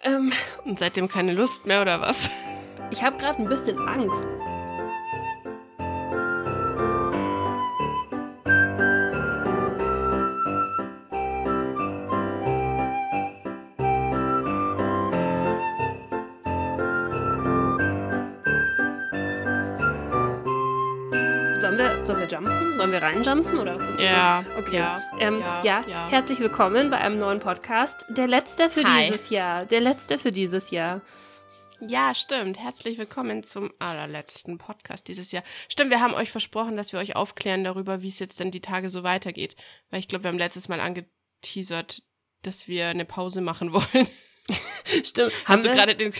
Ähm, Und seitdem keine Lust mehr, oder was? ich habe gerade ein bisschen Angst. Jumpen? Sollen wir reinjumpen? Oder was ist Ja, das? Okay. ja, ähm, ja, ja, ja. herzlich willkommen bei einem neuen Podcast. Der letzte für Hi. dieses Jahr. Der letzte für dieses Jahr. Ja, stimmt. Herzlich willkommen zum allerletzten Podcast dieses Jahr. Stimmt, wir haben euch versprochen, dass wir euch aufklären darüber, wie es jetzt denn die Tage so weitergeht. Weil ich glaube, wir haben letztes Mal angeteasert, dass wir eine Pause machen wollen. Stimmt. Hast du wir- gerade den,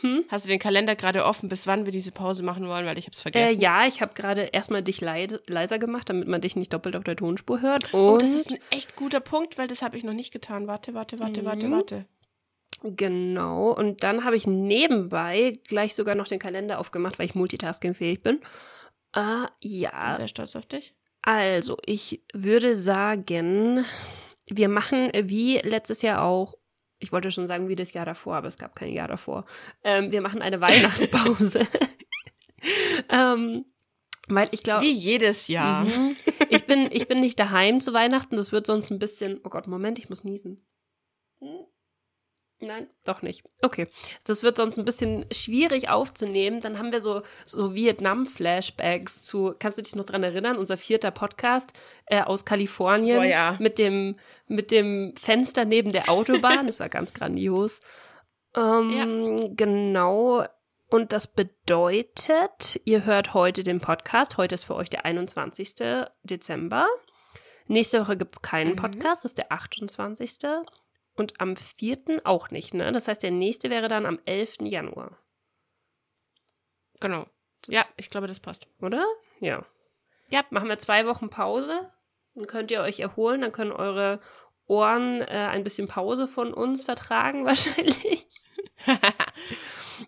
Hm? hast du den Kalender gerade offen, bis wann wir diese Pause machen wollen? Weil ich habe es Äh, vergessen. ja, ich habe gerade erstmal dich leid, leiser gemacht, damit man dich nicht doppelt auf der Tonspur hört. Und Oh, das ist ein echt guter Punkt, weil das habe ich noch nicht getan. Warte, warte, warte, warte, Mhm. warte. genau. Und dann habe ich nebenbei gleich sogar noch den Kalender aufgemacht, weil ich multitaskingfähig bin. Äh, Bin ja, sehr stolz auf dich. also ich würde sagen, wir machen wie letztes Jahr auch. Ich wollte schon sagen, wie das Jahr davor, aber es gab kein Jahr davor. Ähm, wir machen eine Weihnachtspause. ähm, weil ich glaube. Wie jedes Jahr. Mhm. Ich, bin, ich bin nicht daheim zu Weihnachten. Das wird sonst ein bisschen. Oh Gott, Moment, ich muss niesen. Nein, doch nicht. Okay. Das wird sonst ein bisschen schwierig aufzunehmen. Dann haben wir so, so Vietnam-Flashbacks zu. Kannst du dich noch dran erinnern? Unser vierter Podcast äh, aus Kalifornien Oh ja. mit, dem, mit dem Fenster neben der Autobahn. Das war ganz grandios. Ähm, Genau. Und das bedeutet, ihr hört heute den Podcast. Heute ist für euch der 21. Dezember. Nächste Woche gibt es keinen Mhm. Podcast, das ist der 28. Und am 4. auch nicht, ne? Das heißt, der nächste wäre dann am 11. Januar, Genau. Das- Ja, ich glaube, das passt. oder? Ja. Ja. Machen wir zwei Wochen Pause. Dann könnt ihr euch erholen. Dann können eure Ohren äh, ein bisschen Pause von uns vertragen, wahrscheinlich.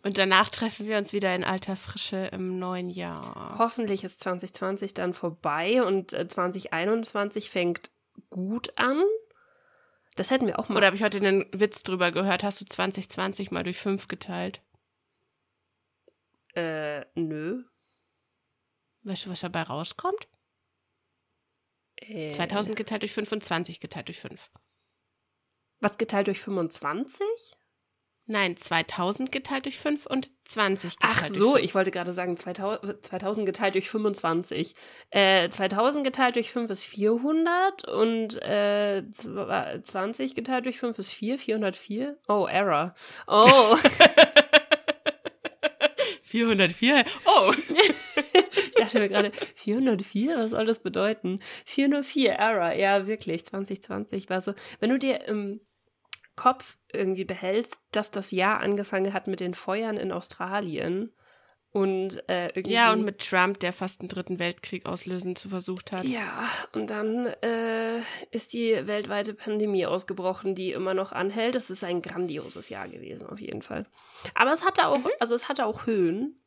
Und danach treffen wir uns wieder in alter Frische im neuen Jahr. Hoffentlich ist 2020 dann vorbei und äh, 2021 fängt gut an. Das hätten wir auch mal. Oder habe ich heute einen Witz drüber gehört? Hast du 2020 mal durch fünf geteilt? äh, nö. Weißt du, was dabei rauskommt? Äh, 2000 geteilt durch 25 geteilt durch 5. Was geteilt durch 25? Nein, 2000 geteilt durch 5 und 20 geteilt Ach so, 5. ich wollte gerade sagen 2000, 2000 geteilt durch 25. Äh, 2000 geteilt durch 5 ist 400 und äh, zwa- 20 geteilt durch 5 ist 4, 404. Oh, Error. Oh, 404. Oh! ich dachte mir gerade, 404, was soll das bedeuten? 404, Error, ja, wirklich, 2020 war so. Wenn du dir im Kopf irgendwie behältst, dass das Jahr angefangen hat mit den Feuern in Australien und äh, irgendwie. Ja, und mit Trump, der fast einen dritten Weltkrieg auslösen zu versucht hat. Ja, und dann äh, ist die weltweite Pandemie ausgebrochen, die immer noch anhält. Es ist ein grandioses Jahr gewesen, auf jeden Fall. Aber es hatte auch, Mhm. also es hatte auch Höhen.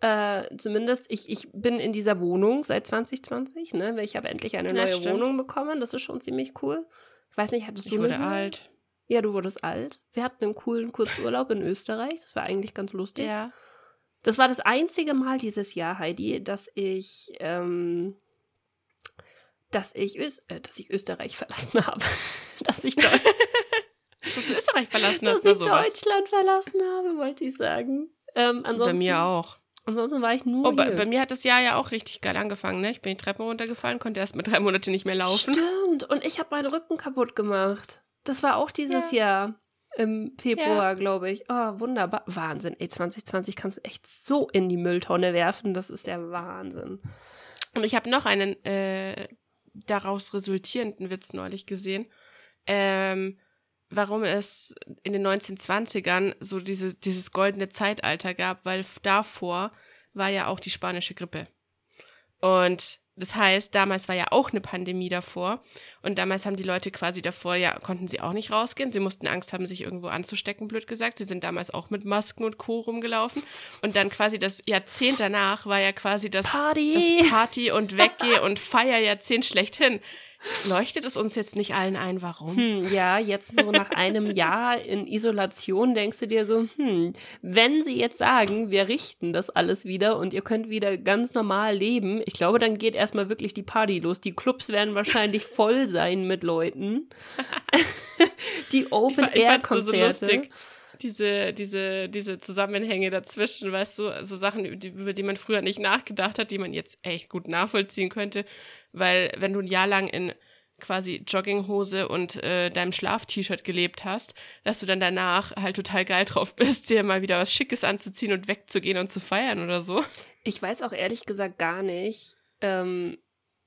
Äh, zumindest, ich, ich bin in dieser Wohnung seit 2020, ne? Weil ich habe endlich eine neue. Wohnung bekommen. Das ist schon ziemlich cool. Ich weiß nicht, hattest Ich du wurde eine Höhe? alt. Ja, du wurdest alt. Wir hatten einen coolen Kurzurlaub in Österreich. Das war eigentlich ganz lustig. Ja. Das war das einzige Mal dieses Jahr, Heidi, dass ich, ähm, dass ich, Ös äh, dass ich Österreich verlassen habe. dass ich, Deu Dass Österreich verlassen dass ich. Deutschland verlassen habe, wollte ich sagen. Ähm, Bei mir auch. Ansonsten war ich nur Oh, bei, bei mir hat das Jahr ja auch richtig geil angefangen, ne? Ich bin die Treppen runtergefallen, konnte erst mit drei Monate nicht mehr laufen. Stimmt. Und ich habe meinen Rücken kaputt gemacht. Das war auch dieses Jahr. Im Februar, glaube ich. Oh, wunderbar. Wahnsinn. Ey, 2020 kannst du echt so in die Mülltonne werfen. Das ist der Wahnsinn. Und ich habe noch einen äh, daraus resultierenden Witz neulich gesehen, ähm, warum es in den 1920ern so diese, dieses goldene Zeitalter gab, weil davor war ja auch die spanische Grippe. Und das heißt, damals war ja auch eine Pandemie davor und damals haben die Leute quasi davor, ja, konnten sie auch nicht rausgehen. Sie mussten Angst haben, sich irgendwo anzustecken, blöd gesagt. Sie sind damals auch mit Masken und Co. rumgelaufen. Und dann quasi das Jahrzehnt danach war ja quasi das Party! das Party und Weggeh und Feierjahrzehnt schlechthin. Leuchtet es uns jetzt nicht allen ein, warum? Hm, ja, jetzt so nach einem Jahr in Isolation denkst du dir so, hm, wenn sie jetzt sagen, wir richten das alles wieder und ihr könnt wieder ganz normal leben, ich glaube, dann geht erstmal wirklich die Party los. Die Clubs werden wahrscheinlich voll sein mit Leuten. die Open-Air-Konzerte. So diese, diese, diese Zusammenhänge dazwischen, weißt du, so Sachen, über die man früher nicht nachgedacht hat, die man jetzt echt gut nachvollziehen könnte. Weil wenn du ein Jahr lang in quasi Jogginghose und äh, deinem Schlaf-T-Shirt gelebt hast, dass du dann danach halt total geil drauf bist, dir mal wieder was Schickes anzuziehen und wegzugehen und zu feiern oder so. Ich weiß auch ehrlich gesagt gar nicht, ähm,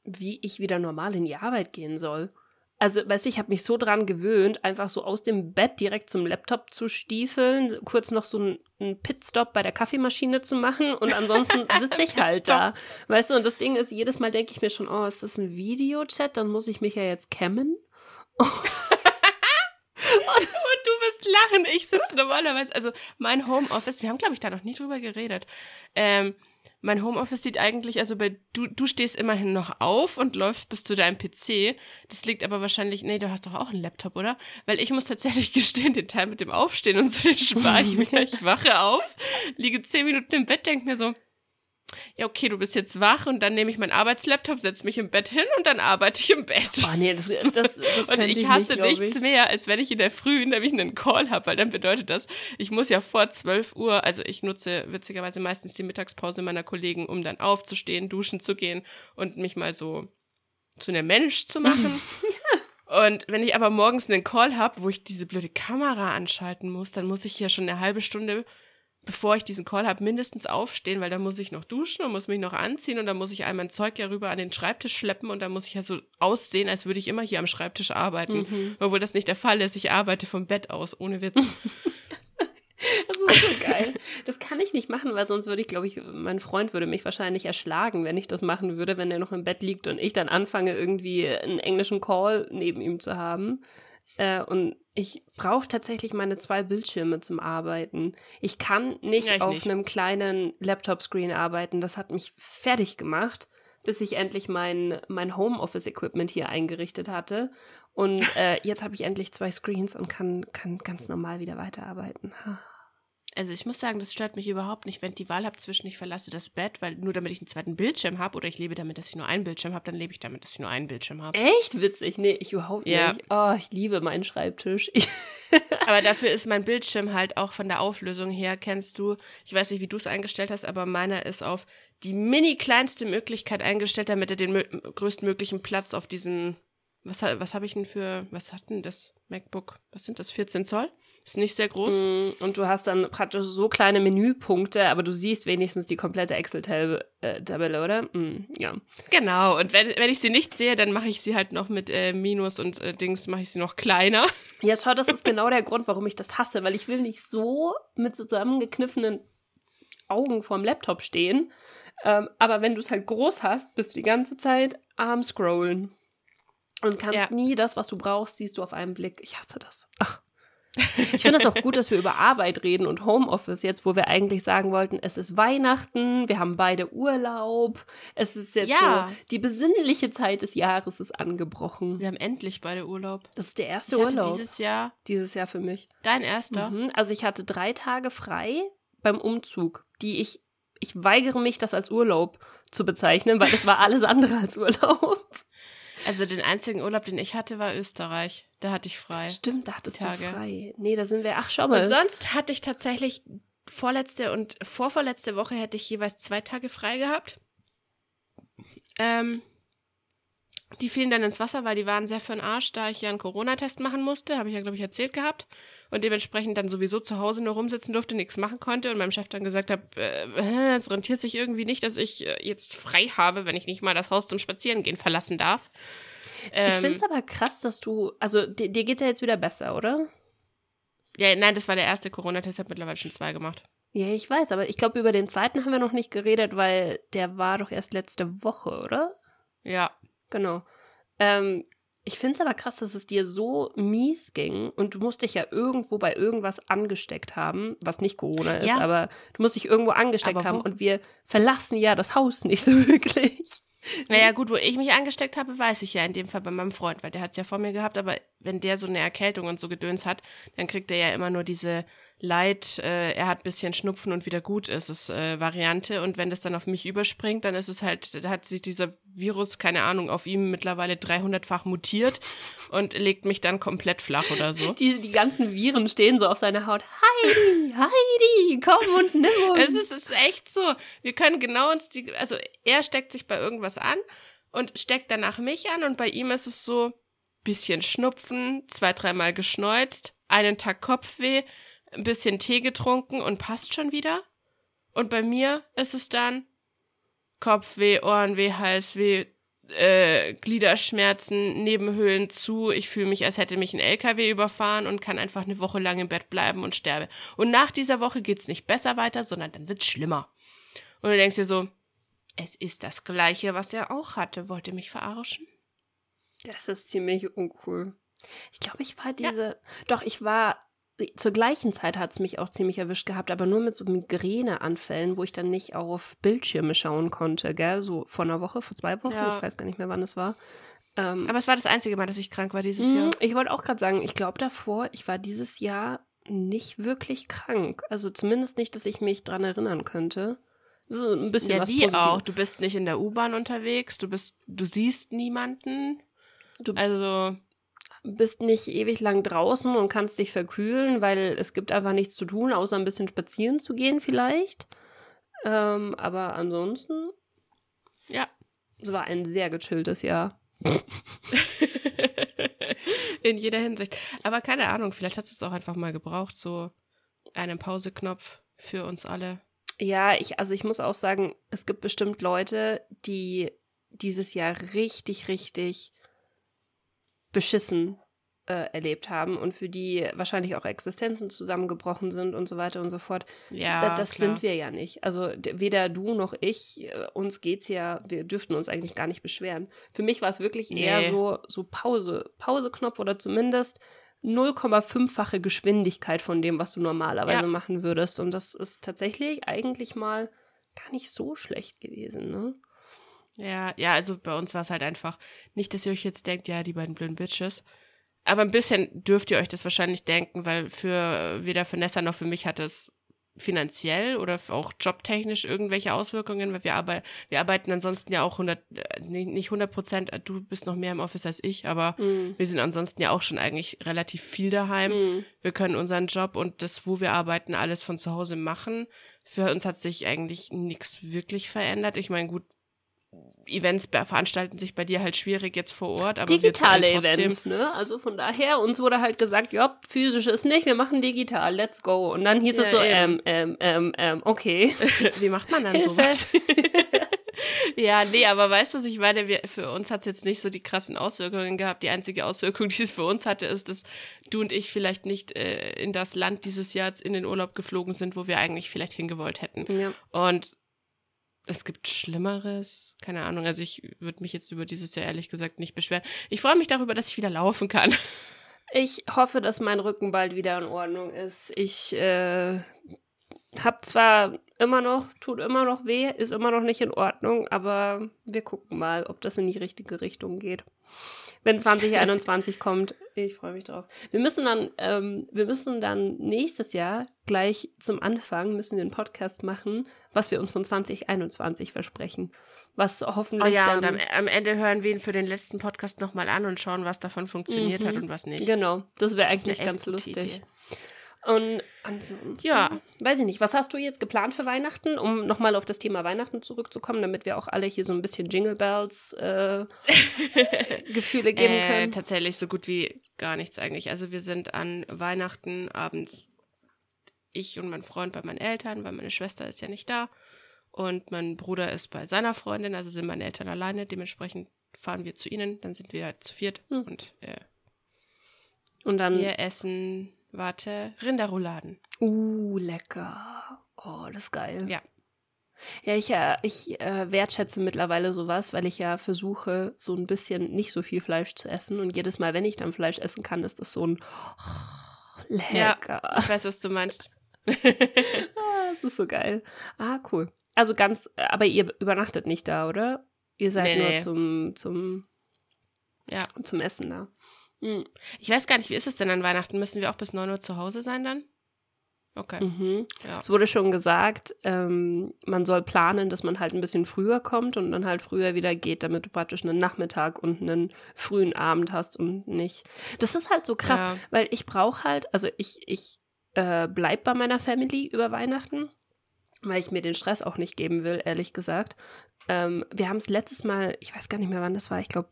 wie ich wieder normal in die Arbeit gehen soll. Also, weißt du, ich habe mich so dran gewöhnt, einfach so aus dem Bett direkt zum Laptop zu stiefeln, kurz noch so einen Pitstop bei der Kaffeemaschine zu machen und ansonsten sitze ich halt da. Weißt du, und das Ding ist, jedes Mal denke ich mir schon, oh, ist das ein Videochat? Dann muss ich mich ja jetzt cammen. und, und du wirst lachen. Ich sitze normalerweise, also mein Homeoffice, wir haben, glaube ich, da noch nie drüber geredet. Ähm, mein Homeoffice sieht eigentlich, also bei, du, du stehst immerhin noch auf und läufst bis zu deinem PC. Das liegt aber wahrscheinlich, nee, du hast doch auch einen Laptop, oder? Weil ich muss tatsächlich gestehen, den Teil mit dem Aufstehen und so, den spare ich mir. Ich wache auf, liege zehn Minuten im Bett, denke mir so, ja, okay, du bist jetzt wach und dann nehme ich meinen Arbeitslaptop, setze mich im Bett hin und dann arbeite ich im Bett. Oh nee, das, das, das Und ich hasse nicht, nichts ich. mehr, als wenn ich in der Früh nämlich einen Call habe, weil dann bedeutet das, ich muss ja vor 12 Uhr, also ich nutze witzigerweise meistens die Mittagspause meiner Kollegen, um dann aufzustehen, duschen zu gehen und mich mal so zu einem Mensch zu machen. Und wenn ich aber morgens einen Call habe, wo ich diese blöde Kamera anschalten muss, dann muss ich hier schon eine halbe Stunde bevor ich diesen Call habe, mindestens aufstehen, weil dann muss ich noch duschen und muss mich noch anziehen und dann muss ich all mein Zeug ja rüber an den Schreibtisch schleppen und dann muss ich ja so aussehen, als würde ich immer hier am Schreibtisch arbeiten. Mhm. Obwohl das nicht der Fall ist. Ich arbeite vom Bett aus, ohne Witz. Das ist so geil. Das kann ich nicht machen, weil sonst würde ich, glaube ich, mein Freund würde mich wahrscheinlich erschlagen, wenn ich das machen würde, wenn er noch im Bett liegt und ich dann anfange, irgendwie einen englischen Call neben ihm zu haben. Äh, und ich brauche tatsächlich meine zwei Bildschirme zum Arbeiten. Ich kann nicht ja, ich auf nicht. einem kleinen Laptop-Screen arbeiten. Das hat mich fertig gemacht, bis ich endlich mein, mein Homeoffice-Equipment hier eingerichtet hatte. Und äh, jetzt habe ich endlich zwei Screens und kann, kann ganz normal wieder weiterarbeiten. Also ich muss sagen, das stört mich überhaupt nicht, wenn ich die Wahl habe zwischen ich verlasse das Bett, weil nur damit ich einen zweiten Bildschirm habe oder ich lebe damit, dass ich nur einen Bildschirm habe, dann lebe ich damit, dass ich nur einen Bildschirm habe. Echt witzig? Nee, ich überhaupt ja. nicht. Oh, ich liebe meinen Schreibtisch. aber dafür ist mein Bildschirm halt auch von der Auflösung her, kennst du, ich weiß nicht, wie du es eingestellt hast, aber meiner ist auf die mini kleinste Möglichkeit eingestellt, damit er den größtmöglichen Platz auf diesen was, was habe ich denn für, was hat denn das MacBook? Was sind das, 14 Zoll? Ist nicht sehr groß. Mm, und du hast dann praktisch so kleine Menüpunkte, aber du siehst wenigstens die komplette Excel-Tabelle, äh, oder? Mm, ja. Genau, und wenn, wenn ich sie nicht sehe, dann mache ich sie halt noch mit äh, Minus und äh, Dings, mache ich sie noch kleiner. Ja, schau, das ist genau der Grund, warum ich das hasse, weil ich will nicht so mit zusammengekniffenen Augen vorm Laptop stehen. Ähm, aber wenn du es halt groß hast, bist du die ganze Zeit am Scrollen. Und kannst ja. nie das, was du brauchst, siehst du auf einen Blick. Ich hasse das. Ach. Ich finde es auch gut, dass wir über Arbeit reden und Homeoffice jetzt, wo wir eigentlich sagen wollten, es ist Weihnachten, wir haben beide Urlaub, es ist jetzt ja. so, die besinnliche Zeit des Jahres ist angebrochen. Wir haben endlich beide Urlaub. Das ist der erste ich Urlaub. Dieses Jahr. Dieses Jahr für mich. Dein erster? Mhm. Also ich hatte drei Tage frei beim Umzug, die ich, ich weigere mich, das als Urlaub zu bezeichnen, weil es war alles andere als Urlaub. Also den einzigen Urlaub, den ich hatte, war Österreich. Da hatte ich frei. Stimmt, da hattest Tage. du frei. Nee, da sind wir, ach schau mal. Und sonst hatte ich tatsächlich vorletzte und vorvorletzte Woche hätte ich jeweils zwei Tage frei gehabt. Ähm, die fielen dann ins Wasser, weil die waren sehr für den Arsch, da ich ja einen Corona-Test machen musste, habe ich ja, glaube ich, erzählt gehabt. Und dementsprechend dann sowieso zu Hause nur rumsitzen durfte, nichts machen konnte und meinem Chef dann gesagt habe, äh, es rentiert sich irgendwie nicht, dass ich äh, jetzt frei habe, wenn ich nicht mal das Haus zum Spazierengehen verlassen darf. Ähm, ich finde es aber krass, dass du, also dir, dir geht ja jetzt wieder besser, oder? Ja, nein, das war der erste Corona-Test, ich habe mittlerweile schon zwei gemacht. Ja, ich weiß, aber ich glaube, über den zweiten haben wir noch nicht geredet, weil der war doch erst letzte Woche, oder? Ja. Genau. Ähm, ich finde es aber krass, dass es dir so mies ging und du musst dich ja irgendwo bei irgendwas angesteckt haben, was nicht Corona ist, ja. aber du musst dich irgendwo angesteckt haben und wir verlassen ja das Haus nicht so wirklich. Naja, gut, wo ich mich angesteckt habe, weiß ich ja in dem Fall bei meinem Freund, weil der hat es ja vor mir gehabt, aber wenn der so eine Erkältung und so Gedöns hat, dann kriegt er ja immer nur diese Leid, äh, er hat ein bisschen Schnupfen und wieder gut ist es äh, Variante. Und wenn das dann auf mich überspringt, dann ist es halt, da hat sich dieser Virus, keine Ahnung, auf ihm mittlerweile 300-fach mutiert und legt mich dann komplett flach oder so. Die, die ganzen Viren stehen so auf seiner Haut. Heidi, Heidi, komm und nimm uns. Es ist, es ist echt so. Wir können genau uns die, also er steckt sich bei irgendwas an und steckt danach mich an und bei ihm ist es so, bisschen Schnupfen, zwei, dreimal geschneuzt, einen Tag Kopfweh, ein bisschen Tee getrunken und passt schon wieder. Und bei mir ist es dann Kopfweh, Ohrenweh, Halsweh, äh, Gliederschmerzen, Nebenhöhlen zu. Ich fühle mich, als hätte mich ein LKW überfahren und kann einfach eine Woche lang im Bett bleiben und sterbe. Und nach dieser Woche geht's nicht besser weiter, sondern dann wird's schlimmer. Und du denkst dir so, es ist das Gleiche, was er auch hatte. Wollt ihr mich verarschen? Das ist ziemlich uncool. Ich glaube, ich war diese. Ja. Doch, ich war zur gleichen Zeit hat es mich auch ziemlich erwischt gehabt, aber nur mit so Migräneanfällen, wo ich dann nicht auf Bildschirme schauen konnte, gell? So vor einer Woche, vor zwei Wochen, ja. ich weiß gar nicht mehr, wann es war. Ähm, aber es war das einzige Mal, dass ich krank war dieses Jahr. Mhm, ich wollte auch gerade sagen, ich glaube davor, ich war dieses Jahr nicht wirklich krank. Also zumindest nicht, dass ich mich dran erinnern könnte. So ein bisschen ja, was wie auch. Du bist nicht in der U-Bahn unterwegs, du bist, du siehst niemanden. Du, also bist nicht ewig lang draußen und kannst dich verkühlen, weil es gibt einfach nichts zu tun, außer ein bisschen spazieren zu gehen vielleicht. Ähm, aber ansonsten, ja, es war ein sehr gechilltes Jahr. In jeder Hinsicht. Aber keine Ahnung, vielleicht hast du es auch einfach mal gebraucht, so einen Pauseknopf für uns alle. Ja, ich, also ich muss auch sagen, es gibt bestimmt Leute, die dieses Jahr richtig, richtig beschissen äh, erlebt haben und für die wahrscheinlich auch Existenzen zusammengebrochen sind und so weiter und so fort. Ja, da, das klar. sind wir ja nicht. Also weder du noch ich, äh, uns geht's ja, wir dürften uns eigentlich gar nicht beschweren. Für mich war es wirklich nee. eher so, so Pause, Pauseknopf oder zumindest 0,5-fache Geschwindigkeit von dem, was du normalerweise ja. machen würdest. Und das ist tatsächlich eigentlich mal gar nicht so schlecht gewesen, ne? Ja, ja, also bei uns war es halt einfach nicht, dass ihr euch jetzt denkt, ja, die beiden blöden Bitches. Aber ein bisschen dürft ihr euch das wahrscheinlich denken, weil für weder für Nessa noch für mich hat es finanziell oder auch jobtechnisch irgendwelche Auswirkungen, weil wir, arbeit wir arbeiten ansonsten ja auch 100, äh, nicht 100 Prozent, äh, du bist noch mehr im Office als ich, aber mm. wir sind ansonsten ja auch schon eigentlich relativ viel daheim. Mm. Wir können unseren Job und das, wo wir arbeiten, alles von zu Hause machen. Für uns hat sich eigentlich nichts wirklich verändert. Ich meine, gut, Events veranstalten sich bei dir halt schwierig jetzt vor Ort. Aber Digitale Events, ne? Also von daher, uns wurde halt gesagt, ja, physisch ist nicht, wir machen digital, let's go. Und dann hieß ja, es so, ähm, ähm, ähm, ähm, okay. Wie macht man dann sowas? ja, nee, aber weißt du, was ich meine? Wir, für uns hat es jetzt nicht so die krassen Auswirkungen gehabt. Die einzige Auswirkung, die es für uns hatte, ist, dass du und ich vielleicht nicht äh, in das Land dieses Jahr in den Urlaub geflogen sind, wo wir eigentlich vielleicht hingewollt hätten. Ja. Und es gibt Schlimmeres. Keine Ahnung. Also ich würde mich jetzt über dieses Jahr ehrlich gesagt nicht beschweren. Ich freue mich darüber, dass ich wieder laufen kann. Ich hoffe, dass mein Rücken bald wieder in Ordnung ist. Ich äh, habe zwar immer noch, tut immer noch weh, ist immer noch nicht in Ordnung, aber wir gucken mal, ob das in die richtige Richtung geht wenn 2021 kommt. Ich freue mich drauf. Wir müssen dann, ähm, wir müssen dann nächstes Jahr gleich zum Anfang müssen wir einen Podcast machen, was wir uns von 2021 versprechen. Was hoffentlich oh ja, dann. Und am, am, Ende hören wir ihn für den letzten Podcast nochmal an und schauen, was davon funktioniert mhm. hat und was nicht. Genau, das wäre eigentlich ganz lustig. Idee. Und ansonsten, ja, weiß ich nicht, was hast du jetzt geplant für Weihnachten, um nochmal auf das Thema Weihnachten zurückzukommen, damit wir auch alle hier so ein bisschen Jingle Bells äh, Gefühle geben äh, können? tatsächlich so gut wie gar nichts eigentlich. Also wir sind an Weihnachten abends ich und mein Freund bei meinen Eltern, weil meine Schwester ist ja nicht da und mein Bruder ist bei seiner Freundin, also sind meine Eltern alleine. Dementsprechend fahren wir zu ihnen, dann sind wir halt zu viert hm. und äh, und dann wir essen Warte, Rinderrouladen. Uh, lecker. Oh, das ist geil. Ja. Ja, ich, äh, ich äh, wertschätze mittlerweile sowas, weil ich ja versuche, so ein bisschen nicht so viel Fleisch zu essen. Und jedes Mal, wenn ich dann Fleisch essen kann, ist das so ein oh, lecker. Ja, ich weiß, was du meinst. ah, das ist so geil. Ah, cool. Also ganz, aber ihr übernachtet nicht da, oder? Ihr seid Nee, nur nee. zum, zum, Ja. zum Essen da. Mhm. Ich weiß gar nicht, wie ist es denn an Weihnachten? Müssen wir auch bis 9 Uhr zu Hause sein dann? Okay. Mhm. Ja. Es wurde schon gesagt, ähm, man soll planen, dass man halt ein bisschen früher kommt und dann halt früher wieder geht, damit du praktisch einen Nachmittag und einen frühen Abend hast und nicht. Das ist halt so krass, Ja. weil ich brauche halt, also ich, ich äh, bleib bei meiner Family über Weihnachten, weil ich mir den Stress auch nicht geben will, ehrlich gesagt. Ähm, wir haben es letztes Mal, ich weiß gar nicht mehr, wann das war, ich glaube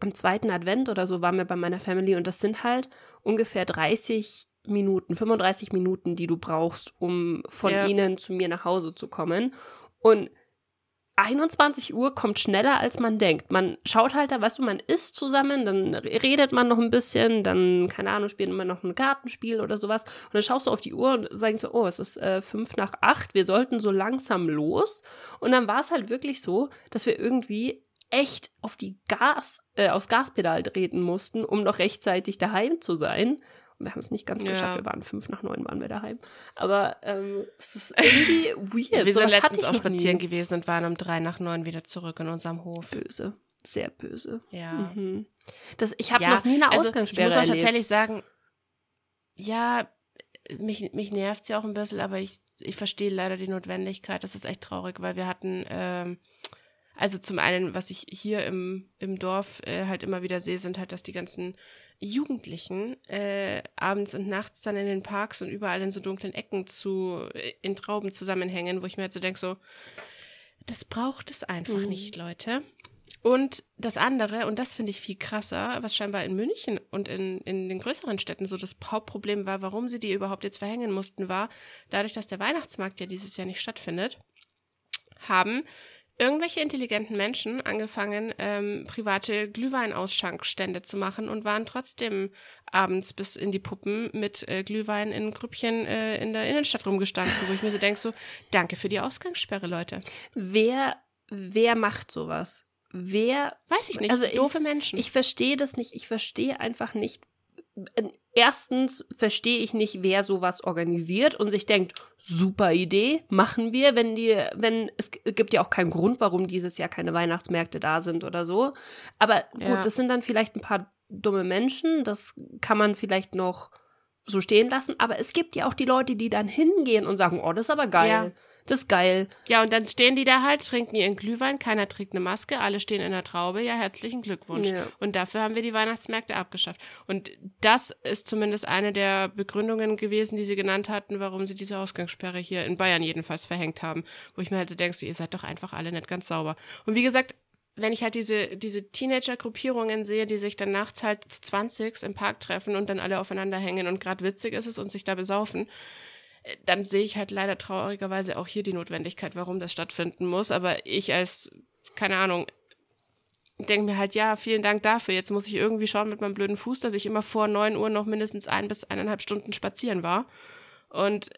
am zweiten Advent oder so waren wir bei meiner Family und das sind halt ungefähr 30 Minuten, 35 Minuten, die du brauchst, um von Ja. ihnen zu mir nach Hause zu kommen. Und 21 Uhr kommt schneller, als man denkt. Man schaut halt da, weißt du, man isst zusammen, dann redet man noch ein bisschen, dann, keine Ahnung, spielt man noch ein Kartenspiel oder sowas. Und dann schaust du auf die Uhr und sagst so, oh, es ist äh, fünf nach acht, wir sollten so langsam los. Und dann war es halt wirklich so, dass wir irgendwie echt auf die Gas, äh, aufs Gaspedal treten mussten, um noch rechtzeitig daheim zu sein. Wir haben es nicht ganz Ja. geschafft, wir waren fünf nach neun, waren wir daheim. Aber ähm, es ist irgendwie weird. Wir sind Sowas hatte letztens ich auch spazieren nie. gewesen und waren um drei nach neun wieder zurück in unserem Hof. Böse. Sehr böse. Ja. Mhm. Das, ich habe Ja, noch nie eine Also, ich Ausgangssperre muss auch tatsächlich sagen, ja, mich, mich nervt es ja auch ein bisschen, aber ich, ich verstehe leider die Notwendigkeit. Das ist echt traurig, weil wir hatten, ähm, also zum einen, was ich hier im, im Dorf äh, halt immer wieder sehe, sind halt, dass die ganzen Jugendlichen äh, abends und nachts dann in den Parks und überall in so dunklen Ecken zu, äh, in Trauben zusammenhängen, wo ich mir halt so denke, so, das braucht es einfach Mhm. nicht, Leute. Und das andere, und das finde ich viel krasser, was scheinbar in München und in, in den größeren Städten so das Hauptproblem war, warum sie die überhaupt jetzt verhängen mussten, war, dadurch, dass der Weihnachtsmarkt ja dieses Jahr nicht stattfindet, haben irgendwelche intelligenten Menschen angefangen, ähm, private Glühweinausschenkstände zu machen und waren trotzdem abends bis in die Puppen mit äh, Glühwein in Grüppchen äh, in der Innenstadt rumgestanden, wo ich mir so denke, so, danke für die Ausgangssperre, Leute. Wer, wer macht sowas? Wer Weiß ich nicht, Also ich- doofe Menschen. Ich verstehe das nicht. Ich verstehe einfach nicht. Äh, Erstens verstehe ich nicht, wer sowas organisiert und sich denkt, super Idee, machen wir, wenn die, wenn, es gibt ja auch keinen Grund, warum dieses Jahr keine Weihnachtsmärkte da sind oder so. Aber gut, Ja. das sind dann vielleicht ein paar dumme Menschen, das kann man vielleicht noch so stehen lassen, aber es gibt ja auch die Leute, die dann hingehen und sagen, oh, das ist aber geil. Ja. Das ist geil. Ja, und dann stehen die da halt, trinken ihren Glühwein, keiner trägt eine Maske, alle stehen in der Traube. Ja, herzlichen Glückwunsch. Ja. Und dafür haben wir die Weihnachtsmärkte abgeschafft. Und das ist zumindest eine der Begründungen gewesen, die sie genannt hatten, warum sie diese Ausgangssperre hier in Bayern jedenfalls verhängt haben. Wo ich mir halt so denke, so, ihr seid doch einfach alle nicht ganz sauber. Und wie gesagt, wenn ich halt diese, diese Teenager-Gruppierungen sehe, die sich dann nachts halt zu 20 im Park treffen und dann alle aufeinander hängen und gerade witzig ist es und sich da besaufen, dann sehe ich halt leider traurigerweise auch hier die Notwendigkeit, warum das stattfinden muss. Aber ich als, keine Ahnung, denke mir halt, ja, vielen Dank dafür. Jetzt muss ich irgendwie schauen mit meinem blöden Fuß, dass ich immer vor 9 Uhr noch mindestens ein bis eineinhalb Stunden spazieren war. Und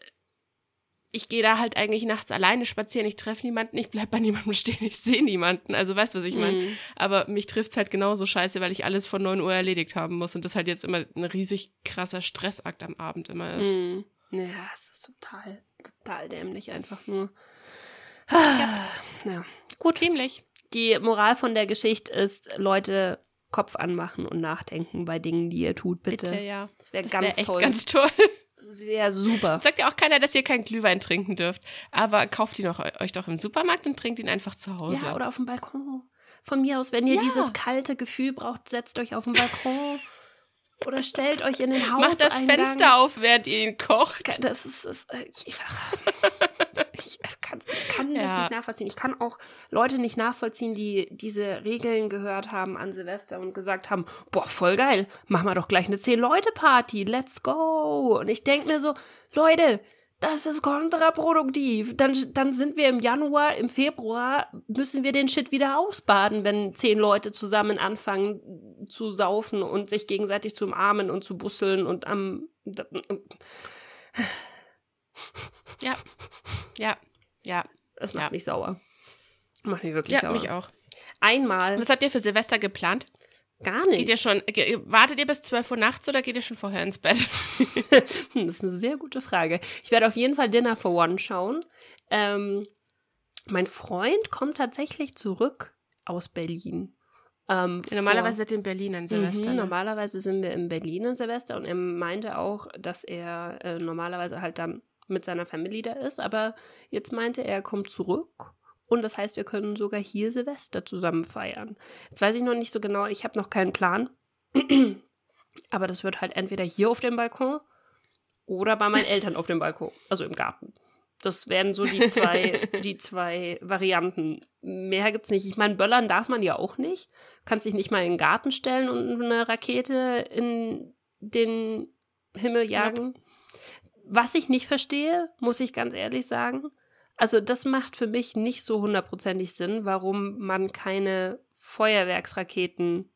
ich gehe da halt eigentlich nachts alleine spazieren. Ich treffe niemanden, ich bleib bei niemandem stehen, ich sehe niemanden. Also weißt du, was ich meine? Mhm. Aber mich trifft es halt genauso scheiße, weil ich alles vor 9 Uhr erledigt haben muss und das halt jetzt immer ein riesig krasser Stressakt am Abend immer ist. Mhm. Ja, es ist total, total dämlich einfach nur. Ja. Gut, ziemlich. Die Moral von der Geschichte ist, Leute, Kopf anmachen und nachdenken bei Dingen, die ihr tut, bitte. Bitte, ja. Das wäre ganz wäre echt toll. ganz toll. das wäre super. Sagt ja auch keiner, dass ihr keinen Glühwein trinken dürft. Aber kauft ihn euch doch im Supermarkt und trinkt ihn einfach zu Hause. Ja, oder auf dem Balkon. Von mir aus, wenn ihr Ja. dieses kalte Gefühl braucht, setzt euch auf den Balkon. Oder stellt euch in den Haus. Macht das Fenster auf, während ihr ihn kocht. Das ist, ist äh, ich, ich, kann, ich kann das Ja. nicht nachvollziehen. Ich kann auch Leute nicht nachvollziehen, die diese Regeln gehört haben an Silvester und gesagt haben, boah, voll geil, machen wir doch gleich eine 10-Leute-Party, let's go. Und ich denke mir so, Leute, das ist kontraproduktiv. Dann, dann sind wir im Januar, im Februar müssen wir den Shit wieder ausbaden, wenn zehn Leute zusammen anfangen zu saufen und sich gegenseitig zu umarmen und zu busseln und am Ja. Ja. Ja. Das macht Ja. mich sauer. Macht mich wirklich Ja, sauer. mich auch. Einmal Was habt ihr für Silvester geplant? Gar Geht nicht. ihr schon, wartet ihr bis 12 Uhr nachts oder geht ihr schon vorher ins Bett? Hm, das ist eine sehr gute Frage. Ich werde auf jeden Fall Dinner for One schauen. Ähm, mein Freund kommt tatsächlich zurück aus Berlin. Ähm, Ja, normalerweise seid ihr in Berlin an Silvester. Mhm, ne? Normalerweise sind wir in Berlin an Silvester und er meinte auch, dass er äh, normalerweise halt dann mit seiner Familie da ist, aber jetzt meinte er, er kommt zurück und das heißt, wir können sogar hier Silvester zusammen feiern. Jetzt weiß ich noch nicht so genau, ich habe noch keinen Plan, aber das wird halt entweder hier auf dem Balkon oder bei meinen Eltern auf dem Balkon, also im Garten. Das wären so die zwei, die zwei Varianten. Mehr gibt's nicht. Ich meine, böllern darf man ja auch nicht. Kannst dich nicht mal in den Garten stellen und eine Rakete in den Himmel jagen. Was ich nicht verstehe, muss ich ganz ehrlich sagen, also das macht für mich nicht so hundertprozentig Sinn, warum man keine Feuerwerksraketen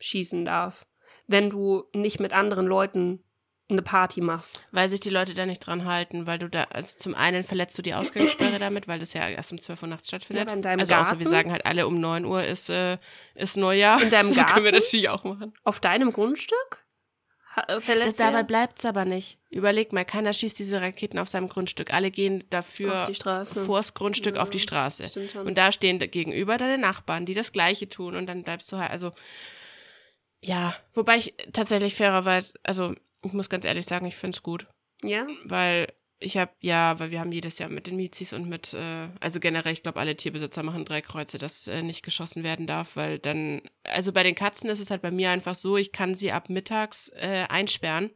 schießen darf, wenn du nicht mit anderen Leuten eine Party machst. Weil sich die Leute da nicht dran halten, weil du da, also zum einen verletzt du die Ausgangssperre damit, weil das ja erst um 12 Uhr nachts stattfindet. Ja, in deinem also außer wir Garten? sagen halt alle um 9 Uhr ist, äh, ist Neujahr. In deinem Das können wir Garten? natürlich auch machen. Auf deinem Grundstück? Äh, Das, Verletzt dabei bleibt es aber nicht. Überleg mal, keiner schießt diese Raketen auf seinem Grundstück. Alle gehen dafür vors Grundstück Ja, auf die Straße. Und da stehen gegenüber deine Nachbarn, die das Gleiche tun. Und dann bleibst du halt, also, ja. Wobei ich tatsächlich fairerweise, also, ich muss ganz ehrlich sagen, ich finde es gut. ja? Weil ich habe, ja, weil wir haben jedes Jahr mit den Mizis und mit, äh, also generell, ich glaube, alle Tierbesitzer machen drei Kreuze, dass äh, nicht geschossen werden darf, weil dann, also bei den Katzen ist es halt bei mir einfach so, ich kann sie ab mittags äh, einsperren,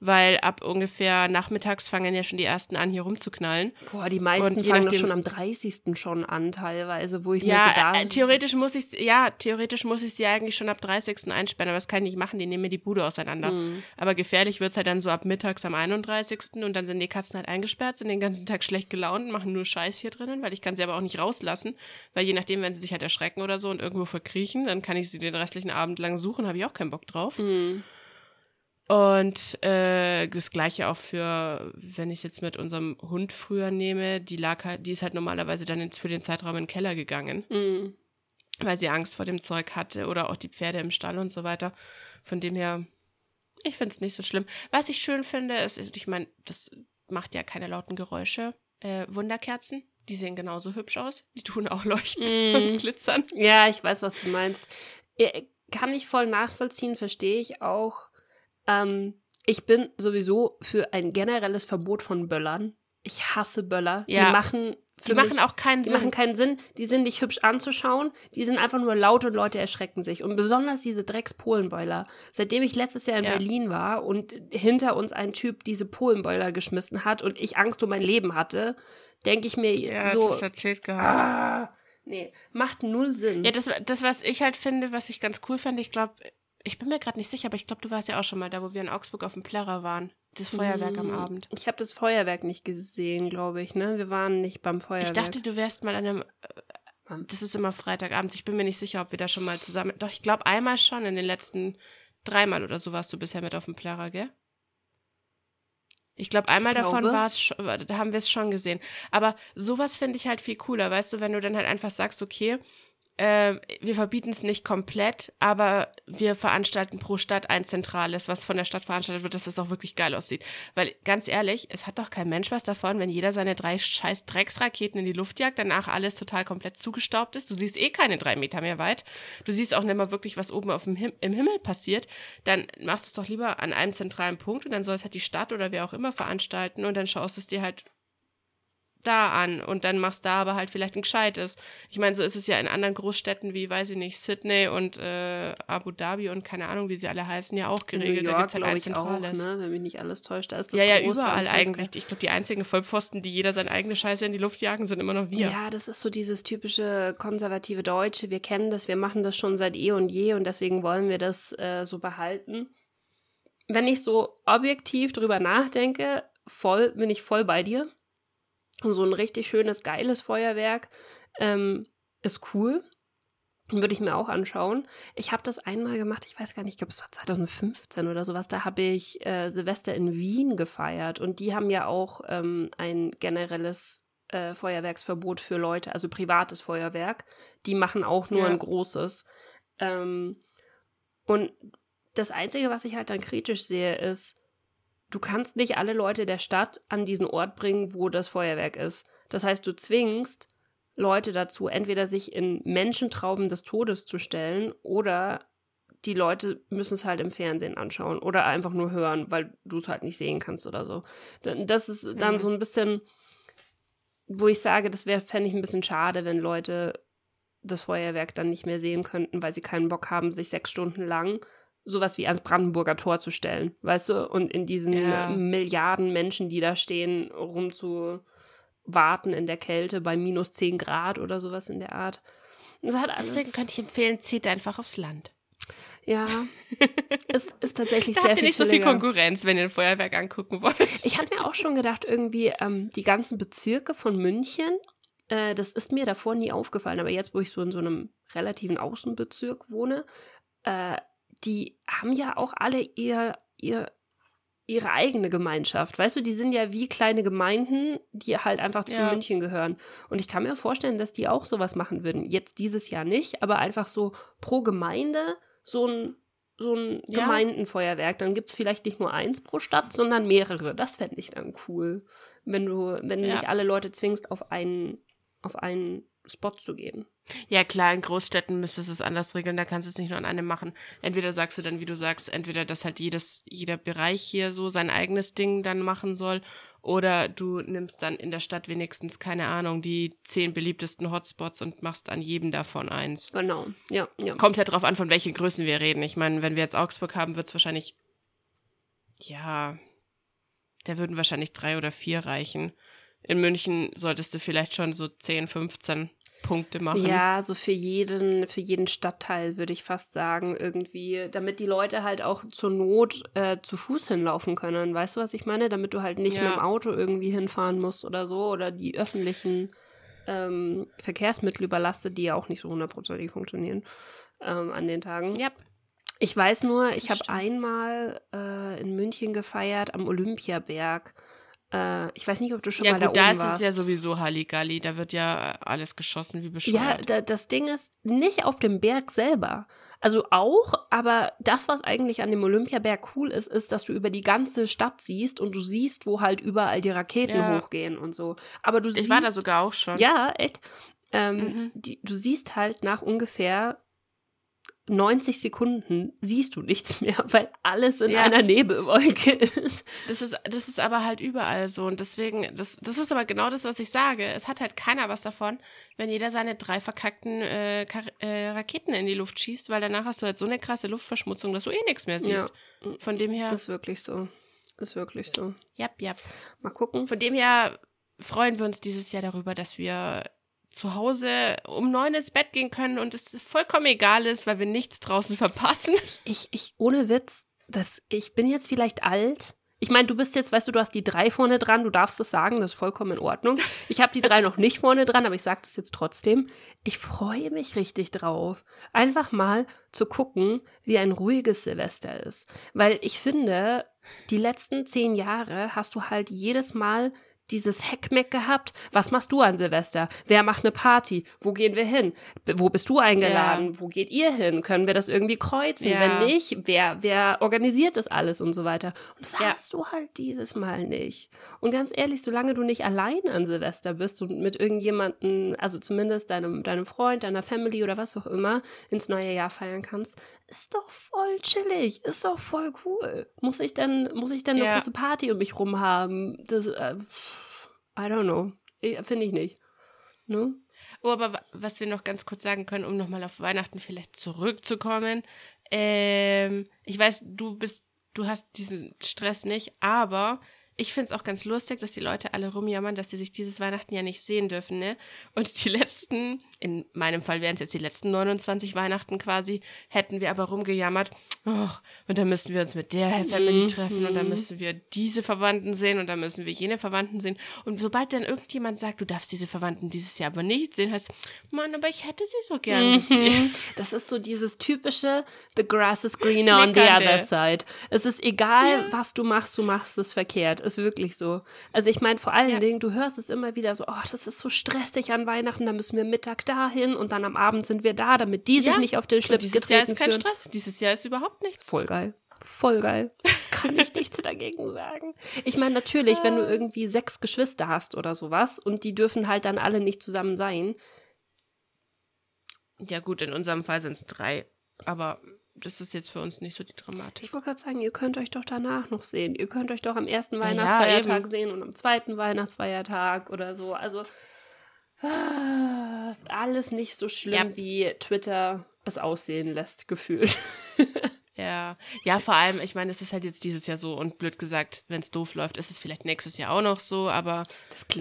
weil ab ungefähr nachmittags fangen ja schon die ersten an, hier rumzuknallen. Boah, die meisten fangen doch nachdem- schon am 30. schon an, teilweise, wo ich mir Ja, so da. äh, theoretisch muss ich ja, theoretisch muss ich sie eigentlich schon ab 30. einsperren, aber das kann ich nicht machen, die nehmen mir die Bude auseinander. Hm. Aber gefährlich wird's halt dann so ab mittags am 31. und dann sind die Katzen halt eingesperrt, sind den ganzen Tag schlecht gelaunt, machen nur Scheiß hier drinnen, weil ich kann sie aber auch nicht rauslassen, weil je nachdem, wenn sie sich halt erschrecken oder so und irgendwo verkriechen, dann kann ich sie den restlichen Abend lang suchen, habe ich auch keinen Bock drauf. Hm. Und äh, das gleiche auch für, wenn ich es jetzt mit unserem Hund früher nehme, die lag halt, die ist halt normalerweise dann ins- für den Zeitraum in den Keller gegangen Hm. weil sie Angst vor dem Zeug hatte oder auch die Pferde im Stall und so weiter. Von dem her, ich finde es nicht so schlimm. Was ich schön finde, ist, ich meine, das macht ja keine lauten Geräusche. Äh, Wunderkerzen, die sehen genauso hübsch aus. Die tun auch leuchten Mm. und glitzern. Ja, ich weiß, was du meinst. Ja, Kann ich voll nachvollziehen, verstehe ich auch. Ähm, ich bin sowieso für ein generelles Verbot von Böllern. Ich hasse Böller. Ja. Die machen Die machen mich, auch keinen die Sinn. machen keinen Sinn. Die sind nicht hübsch anzuschauen. Die sind einfach nur laut und Leute erschrecken sich. Und besonders diese Drecks-Polenboiler. Seitdem ich letztes Jahr in Ja. Berlin war und hinter uns ein Typ diese Polenboiler geschmissen hat und ich Angst um mein Leben hatte, denke ich mir ja, so. das erzählt gehabt. Ah, nee, macht null Sinn. Ja, das, das, was ich halt finde, was ich ganz cool fand, ich glaube, ich bin mir gerade nicht sicher, aber ich glaube, du warst ja auch schon mal da, wo wir in Augsburg auf dem Plärrer waren. Das Feuerwerk am Mm, Abend. Ich habe das Feuerwerk nicht gesehen, glaube ich, ne? Wir waren nicht beim Feuerwerk. Ich dachte, du wärst mal an einem. Das ist immer Freitagabend. Ich bin mir nicht sicher, ob wir da schon mal zusammen. Doch, ich glaube einmal schon. In den letzten dreimal oder so warst du bisher mit auf dem Plärrer, gell? Ich glaube, einmal Ich davon glaube. war es, da haben wir es schon gesehen. Aber sowas finde ich halt viel cooler, weißt du, wenn du dann halt einfach sagst, okay, äh, wir verbieten es nicht komplett, aber wir veranstalten pro Stadt ein zentrales, was von der Stadt veranstaltet wird, dass das auch wirklich geil aussieht. Weil ganz ehrlich, es hat doch kein Mensch was davon, wenn jeder seine drei scheiß Drecksraketen in die Luft jagt, danach alles total komplett zugestaubt ist. Du siehst eh keine drei Meter mehr weit. Du siehst auch nicht mal wirklich, was oben auf dem Him im Himmel passiert. Dann machst du es doch lieber an einem zentralen Punkt und dann soll es halt die Stadt oder wer auch immer veranstalten und dann schaust du es dir halt da an und dann machst da aber halt vielleicht ein gescheites. Ich meine, so ist es ja in anderen Großstädten wie, weiß ich nicht, Sydney und äh, Abu Dhabi und keine Ahnung, wie sie alle heißen, ja auch in New geregelt. da York, gibt's halt ein ich auch, zentrales. ne? Wenn mich nicht alles täuscht, da ist das ja, ja, überall eigentlich. Ich glaube, die einzigen Vollpfosten, die jeder seine eigene Scheiße in die Luft jagen, sind immer noch wir. Ja, das ist so dieses typische konservative Deutsche. Wir kennen das, wir machen das schon seit eh und je und deswegen wollen wir das äh, so behalten. Wenn ich so objektiv drüber nachdenke, voll, bin ich voll bei dir. Und so ein richtig schönes, geiles Feuerwerk ähm, ist cool. Würde ich mir auch anschauen. Ich habe das einmal gemacht, ich weiß gar nicht, ich glaube, es war 2015 oder sowas. Da habe ich äh, Silvester in Wien gefeiert und die haben ja auch ähm, ein generelles äh, Feuerwerksverbot für Leute, also privates Feuerwerk. Die machen auch nur Ja. ein großes. Ähm, und das Einzige, was ich halt dann kritisch sehe, ist, du kannst nicht alle Leute der Stadt an diesen Ort bringen, wo das Feuerwerk ist. Das heißt, du zwingst Leute dazu, entweder sich in Menschentrauben des Todes zu stellen oder die Leute müssen es halt im Fernsehen anschauen oder einfach nur hören, weil du es halt nicht sehen kannst oder so. Das ist dann mhm. so ein bisschen, wo ich sage, das wäre, fände ich ein bisschen schade, wenn Leute das Feuerwerk dann nicht mehr sehen könnten, weil sie keinen Bock haben, sich sechs Stunden lang sowas wie ans Brandenburger Tor zu stellen, weißt du? Und in diesen ja. Milliarden Menschen, die da stehen, rumzuwarten in der Kälte bei minus 10 Grad oder sowas in der Art. Deswegen könnte ich empfehlen, zieht einfach aufs Land. Ja, es ist tatsächlich da sehr habt ihr nicht so viel Konkurrenz, wenn ihr ein Feuerwerk angucken wollt. Ich habe mir auch schon gedacht, irgendwie ähm, die ganzen Bezirke von München, äh, das ist mir davor nie aufgefallen, aber jetzt, wo ich so in so einem relativen Außenbezirk wohne, äh, die haben ja auch alle ihr, ihr, ihre eigene Gemeinschaft. Weißt du, die sind ja wie kleine Gemeinden, die halt einfach zu ja. München gehören. Und ich kann mir vorstellen, dass die auch sowas machen würden. Jetzt dieses Jahr nicht, aber einfach so pro Gemeinde so ein, so ein ja. Gemeindenfeuerwerk. Dann gibt es vielleicht nicht nur eins pro Stadt, sondern mehrere. Das fände ich dann cool. Wenn du, wenn du ja. nicht alle Leute zwingst, auf einen, auf einen Spot zu gehen. Ja, klar, in Großstädten müsstest du es anders regeln, da kannst du es nicht nur an einem machen. Entweder sagst du dann, wie du sagst, entweder, dass halt jedes, jeder Bereich hier so sein eigenes Ding dann machen soll, oder du nimmst dann in der Stadt wenigstens, keine Ahnung, die zehn beliebtesten Hotspots und machst an jedem davon eins. Genau, ja. ja. Kommt ja drauf an, von welchen Größen wir reden. Ich meine, wenn wir jetzt Augsburg haben, wird es wahrscheinlich, ja, da würden wahrscheinlich drei oder vier reichen. In München solltest du vielleicht schon so 10, 15 Punkte machen. Ja, so für jeden, für jeden Stadtteil würde ich fast sagen, irgendwie, damit die Leute halt auch zur Not äh, zu Fuß hinlaufen können. Weißt du, was ich meine? Damit du halt nicht ja. mit dem Auto irgendwie hinfahren musst oder so oder die öffentlichen ähm, Verkehrsmittel überlastet, die ja auch nicht so hundertprozentig funktionieren ähm, an den Tagen. Yep. Ich weiß nur, ich habe einmal äh, in München gefeiert am Olympiaberg. Äh, ich weiß nicht, ob du schon ja, mal gut, da, da oben warst. Ja, ist es ja sowieso Halligalli. Da wird ja alles geschossen wie bescheuert. Ja, da, das Ding ist nicht auf dem Berg selber. Also auch, aber das, was eigentlich an dem Olympiaberg cool ist, ist, dass du über die ganze Stadt siehst und du siehst, wo halt überall die Raketen ja. hochgehen und so. Aber du ich siehst, war da sogar auch schon. Ja, echt. Ähm, mhm. die, du siehst halt nach ungefähr 90 Sekunden siehst du nichts mehr, weil alles in ja. einer Nebelwolke ist. Das ist. Das ist aber halt überall so. Und deswegen, das, das ist aber genau das, was ich sage. Es hat halt keiner was davon, wenn jeder seine drei verkackten äh, äh, Raketen in die Luft schießt, weil danach hast du halt so eine krasse Luftverschmutzung, dass du eh nichts mehr siehst. Ja. Von dem her. Das ist wirklich so. Das ist wirklich so. Ja, ja. Mal gucken. Von dem her freuen wir uns dieses Jahr darüber, dass wir zu Hause um neun ins Bett gehen können und es vollkommen egal ist, weil wir nichts draußen verpassen. Ich, ich, ohne Witz, das, ich bin jetzt vielleicht alt. Ich meine, du bist jetzt, weißt du, du hast die drei vorne dran, du darfst es sagen, das ist vollkommen in Ordnung. Ich habe die drei noch nicht vorne dran, aber ich sage das jetzt trotzdem. Ich freue mich richtig drauf, einfach mal zu gucken, wie ein ruhiges Silvester ist. Weil ich finde, die letzten zehn Jahre hast du halt jedes Mal dieses Heckmeck gehabt. Was machst du an Silvester? Wer macht eine Party? Wo gehen wir hin? Wo bist du eingeladen? Ja. Wo geht ihr hin? Können wir das irgendwie kreuzen? Ja. Wenn nicht, wer, wer organisiert das alles und so weiter? Und das ja. hast du halt dieses Mal nicht. Und ganz ehrlich, solange du nicht allein an Silvester bist und mit irgendjemandem, also zumindest deinem, deinem Freund, deiner Family oder was auch immer, ins neue Jahr feiern kannst, ist doch voll chillig, ist doch voll cool. Muss ich denn, muss ich denn eine große Party um mich rum haben? Das, äh, I don't know. Finde ich nicht. Ne? Oh, aber was wir noch ganz kurz sagen können, um nochmal auf Weihnachten vielleicht zurückzukommen. Ähm, ich weiß, du bist, du hast diesen Stress nicht, aber ich finde es auch ganz lustig, dass die Leute alle rumjammern, dass sie sich dieses Weihnachten ja nicht sehen dürfen, ne? Und die letzten, in meinem Fall wären es jetzt die letzten 29 Weihnachten quasi, hätten wir aber rumgejammert, oh, und dann müssen wir uns mit der Family mhm. treffen und dann mhm. müssen wir diese Verwandten sehen und dann müssen wir jene Verwandten sehen. Und sobald dann irgendjemand sagt, du darfst diese Verwandten dieses Jahr aber nicht sehen, heißt, Mann, aber ich hätte sie so gern mhm. gesehen. Das ist so dieses typische, the grass is greener on the other side. Es ist egal, ja. was du machst, du machst es verkehrt ist wirklich so. Also ich meine vor allen ja. Dingen, du hörst es immer wieder so, oh, das ist so stressig an Weihnachten, da müssen wir Mittag dahin und dann am Abend sind wir da, damit die sich nicht auf den Schlips Dieses Jahr ist kein führen. Stress, dieses Jahr ist überhaupt nichts. Voll geil. Voll geil. Kann ich nichts dagegen sagen. Ich meine, natürlich, wenn du Ah. irgendwie sechs Geschwister hast oder sowas und die dürfen halt dann alle nicht zusammen sein. Ja, gut, in unserem Fall sind es drei. Aber das ist jetzt für uns nicht so die Dramatik. Ich wollte gerade sagen, ihr könnt euch doch danach noch sehen. Ihr könnt euch doch am ersten ja, Weihnachtsfeiertag eben. sehen und am zweiten Weihnachtsfeiertag oder so. Also ah, ist alles nicht so schlimm, Ja. wie Twitter es aussehen lässt, gefühlt. Ja, ja, vor allem, ich meine, es ist halt jetzt dieses Jahr so und blöd gesagt, wenn es doof läuft, ist es vielleicht nächstes Jahr auch noch so, aber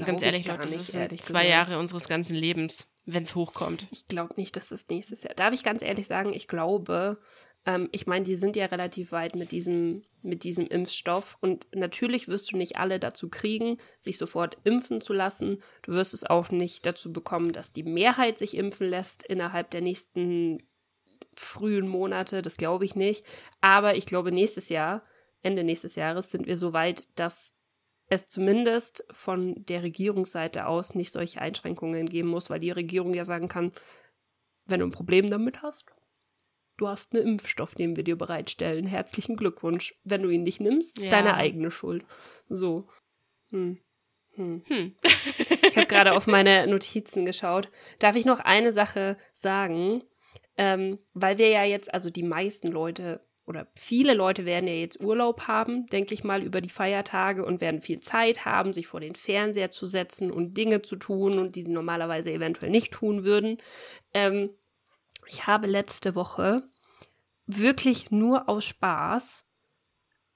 ganz ehrlich, Leute, das nicht, sind ehrlich zwei. Jahre unseres ganzen Lebens, wenn es hochkommt. Ich glaube nicht, dass das nächstes Jahr. Darf ich ganz ehrlich sagen, ich glaube, ähm, ich meine, die sind ja relativ weit mit diesem, mit diesem Impfstoff und natürlich wirst du nicht alle dazu kriegen, sich sofort impfen zu lassen. Du wirst es auch nicht dazu bekommen, dass die Mehrheit sich impfen lässt innerhalb der nächsten frühen Monate. Das glaube ich nicht. Aber ich glaube, nächstes Jahr, Ende nächstes Jahres, sind wir so weit, dass es zumindest von der Regierungsseite aus nicht solche Einschränkungen geben muss, weil die Regierung ja sagen kann, wenn du ein Problem damit hast, du hast einen Impfstoff, den wir dir bereitstellen. Herzlichen Glückwunsch. Wenn du ihn nicht nimmst, Ja. deine eigene Schuld. So. Hm. Hm. Hm. Ich habe gerade auf meine Notizen geschaut. Darf ich noch eine Sache sagen? Ähm, weil wir ja jetzt, also die meisten Leute oder viele Leute werden ja jetzt Urlaub haben, denke ich mal, über die Feiertage und werden viel Zeit haben, sich vor den Fernseher zu setzen und Dinge zu tun und die sie normalerweise eventuell nicht tun würden. Ähm, ich habe letzte Woche wirklich nur aus Spaß